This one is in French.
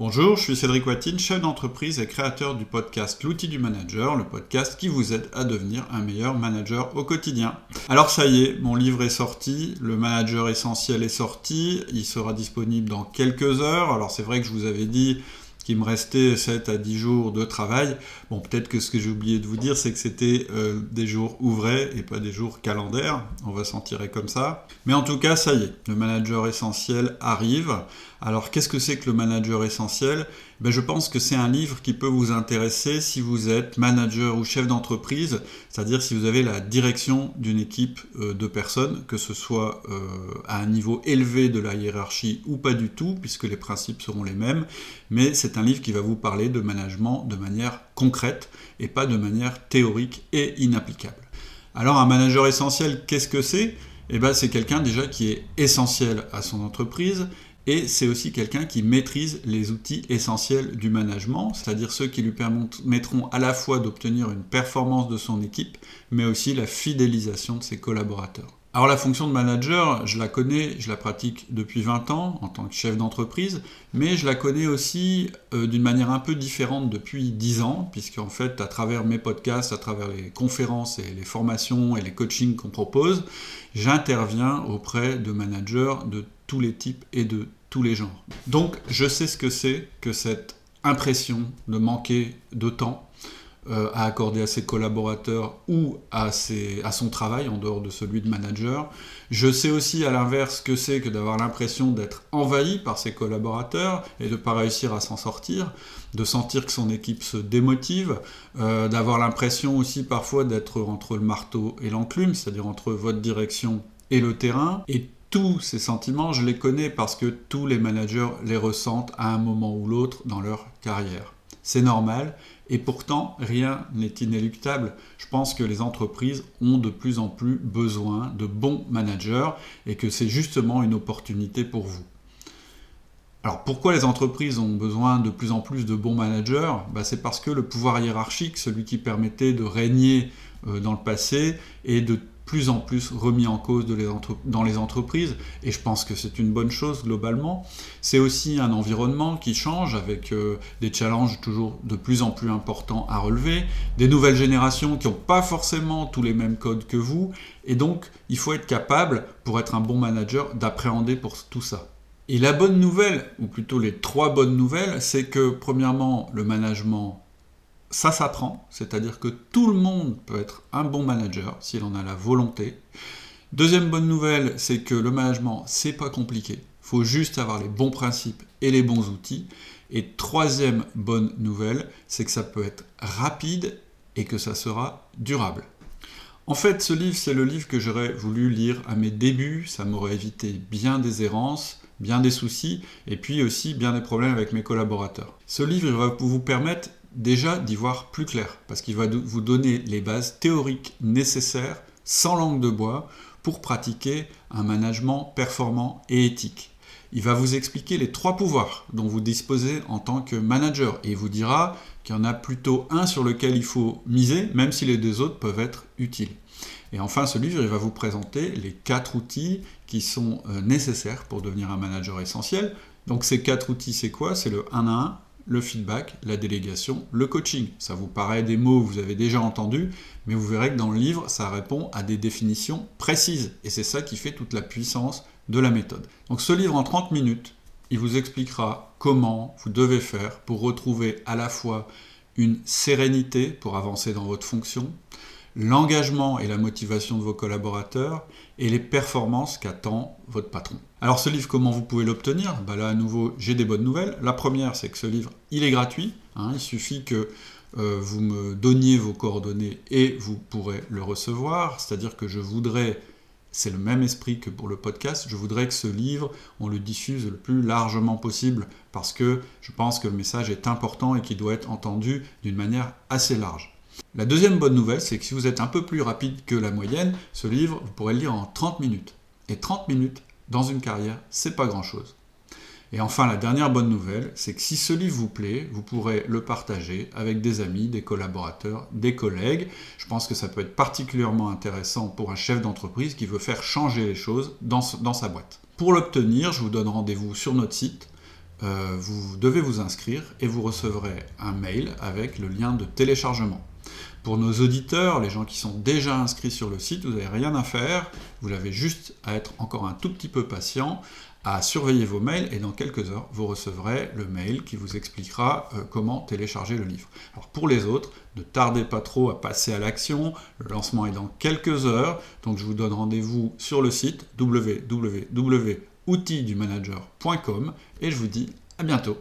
Bonjour, je suis Cédric Watine, chef d'entreprise et créateur du podcast L'outil du manager, le podcast qui vous aide à devenir un meilleur manager au quotidien. Alors ça y est, mon livre est sorti, le manager essentiel est sorti, il sera disponible dans quelques heures. Alors c'est vrai que je vous avais dit me restait 7 à 10 jours de travail. Bon, peut-être que ce que j'ai oublié de vous dire, c'est que c'était euh, des jours ouvrés et pas des jours calendaires. On va s'en tirer comme ça. Mais en tout cas, ça y est, le manager essentiel arrive. Alors, qu'est-ce que c'est que le manager essentiel? Ben, Je pense que c'est un livre qui peut vous intéresser si vous êtes manager ou chef d'entreprise, c'est-à-dire si vous avez la direction d'une équipe euh, de personnes, que ce soit euh, à un niveau élevé de la hiérarchie ou pas du tout, puisque les principes seront les mêmes. Mais c'est un livre qui va vous parler de management de manière concrète et pas de manière théorique et inapplicable. Alors, un manager essentiel, qu'est-ce que c'est? Eh ben, c'est quelqu'un déjà qui est essentiel à son entreprise et c'est aussi quelqu'un qui maîtrise les outils essentiels du management, c'est-à-dire ceux qui lui permettront à la fois d'obtenir une performance de son équipe, mais aussi la fidélisation de ses collaborateurs. Alors la fonction de manager, je la connais, je la pratique depuis 20 ans en tant que chef d'entreprise, mais je la connais aussi euh, d'une manière un peu différente depuis 10 ans, puisqu'en fait, à travers mes podcasts, à travers les conférences et les formations et les coachings qu'on propose, j'interviens auprès de managers de tous les types et de tous les genres. Donc je sais ce que c'est que cette impression de manquer de temps euh, à accorder à ses collaborateurs ou à, à son travail en dehors de celui de manager. Je sais aussi à l'inverse que c'est que d'avoir l'impression d'être envahi par ses collaborateurs et de ne pas réussir à s'en sortir, de sentir que son équipe se démotive, euh, d'avoir l'impression aussi parfois d'être entre le marteau et l'enclume, c'est-à-dire entre votre direction et le terrain. Et tous ces sentiments, je les connais parce que tous les managers les ressentent à un moment ou l'autre dans leur carrière. C'est normal et pourtant rien n'est inéluctable. Je pense que les entreprises ont de plus en plus besoin de bons managers et que c'est justement une opportunité pour vous. Alors pourquoi les entreprises ont besoin de plus en plus de bons managers? Bah, C'est parce que le pouvoir hiérarchique, celui qui permettait de régner euh, dans le passé, est de plus en plus remis en cause dans les entreprises, et je pense que c'est une bonne chose globalement. C'est aussi un environnement qui change avec euh, des challenges toujours de plus en plus importants à relever, des nouvelles générations qui n'ont pas forcément tous les mêmes codes que vous, et donc il faut être capable, pour être un bon manager, d'appréhender pour tout ça. Et la bonne nouvelle, ou plutôt les trois bonnes nouvelles, c'est que premièrement, le management ça s'apprend, c'est-à-dire que tout le monde peut être un bon manager s'il en a la volonté. Deuxième bonne nouvelle, c'est que le management, c'est pas compliqué. Il faut juste avoir les bons principes et les bons outils. Et troisième bonne nouvelle, c'est que ça peut être rapide et que ça sera durable. En fait, ce livre, c'est le livre que j'aurais voulu lire à mes débuts. Ça m'aurait évité bien des errances, bien des soucis, et puis aussi bien des problèmes avec mes collaborateurs. Ce livre va vous permettre déjà d'y voir plus clair, parce qu'il va vous donner les bases théoriques nécessaires, sans langue de bois, pour pratiquer un management performant et éthique. Il va vous expliquer les trois pouvoirs dont vous disposez en tant que manager, et il vous dira qu'il y en a plutôt un sur lequel il faut miser, même si les deux autres peuvent être utiles. Et enfin, ce livre, il va vous présenter les quatre outils qui sont euh, nécessaires pour devenir un manager essentiel. Donc ces quatre outils, c'est quoi? C'est le 1 à 1, le feedback, la délégation, le coaching. Ça vous paraît des mots que vous avez déjà entendus, mais vous verrez que dans le livre, ça répond à des définitions précises. Et c'est ça qui fait toute la puissance de la méthode. Donc ce livre en 30 minutes, il vous expliquera comment vous devez faire pour retrouver à la fois une sérénité pour avancer dans votre fonction, l'engagement et la motivation de vos collaborateurs et les performances qu'attend votre patron. Alors ce livre, comment vous pouvez l'obtenir? Bah Là à nouveau, j'ai des bonnes nouvelles. La première, c'est que ce livre, il est gratuit. Hein. il suffit que euh, vous me donniez vos coordonnées et vous pourrez le recevoir. C'est-à-dire que je voudrais, c'est le même esprit que pour le podcast, je voudrais que ce livre, on le diffuse le plus largement possible parce que je pense que le message est important et qu'il doit être entendu d'une manière assez large. La deuxième bonne nouvelle, c'est que si vous êtes un peu plus rapide que la moyenne, ce livre, vous pourrez le lire en 30 minutes. Et 30 minutes dans une carrière, c'est pas grand-chose. Et enfin, la dernière bonne nouvelle, c'est que si ce livre vous plaît, vous pourrez le partager avec des amis, des collaborateurs, des collègues. Je pense que ça peut être particulièrement intéressant pour un chef d'entreprise qui veut faire changer les choses dans, sa boîte. Pour l'obtenir, je vous donne rendez-vous sur notre site euh, vous devez vous inscrire et vous recevrez un mail avec le lien de téléchargement. Pour nos auditeurs, les gens qui sont déjà inscrits sur le site, vous n'avez rien à faire, vous avez juste à être encore un tout petit peu patient, à surveiller vos mails et dans quelques heures, vous recevrez le mail qui vous expliquera euh, comment télécharger le livre. Alors pour les autres, ne tardez pas trop à passer à l'action, le lancement est dans quelques heures, donc je vous donne rendez-vous sur le site www outildumanager.com et je vous dis à bientôt.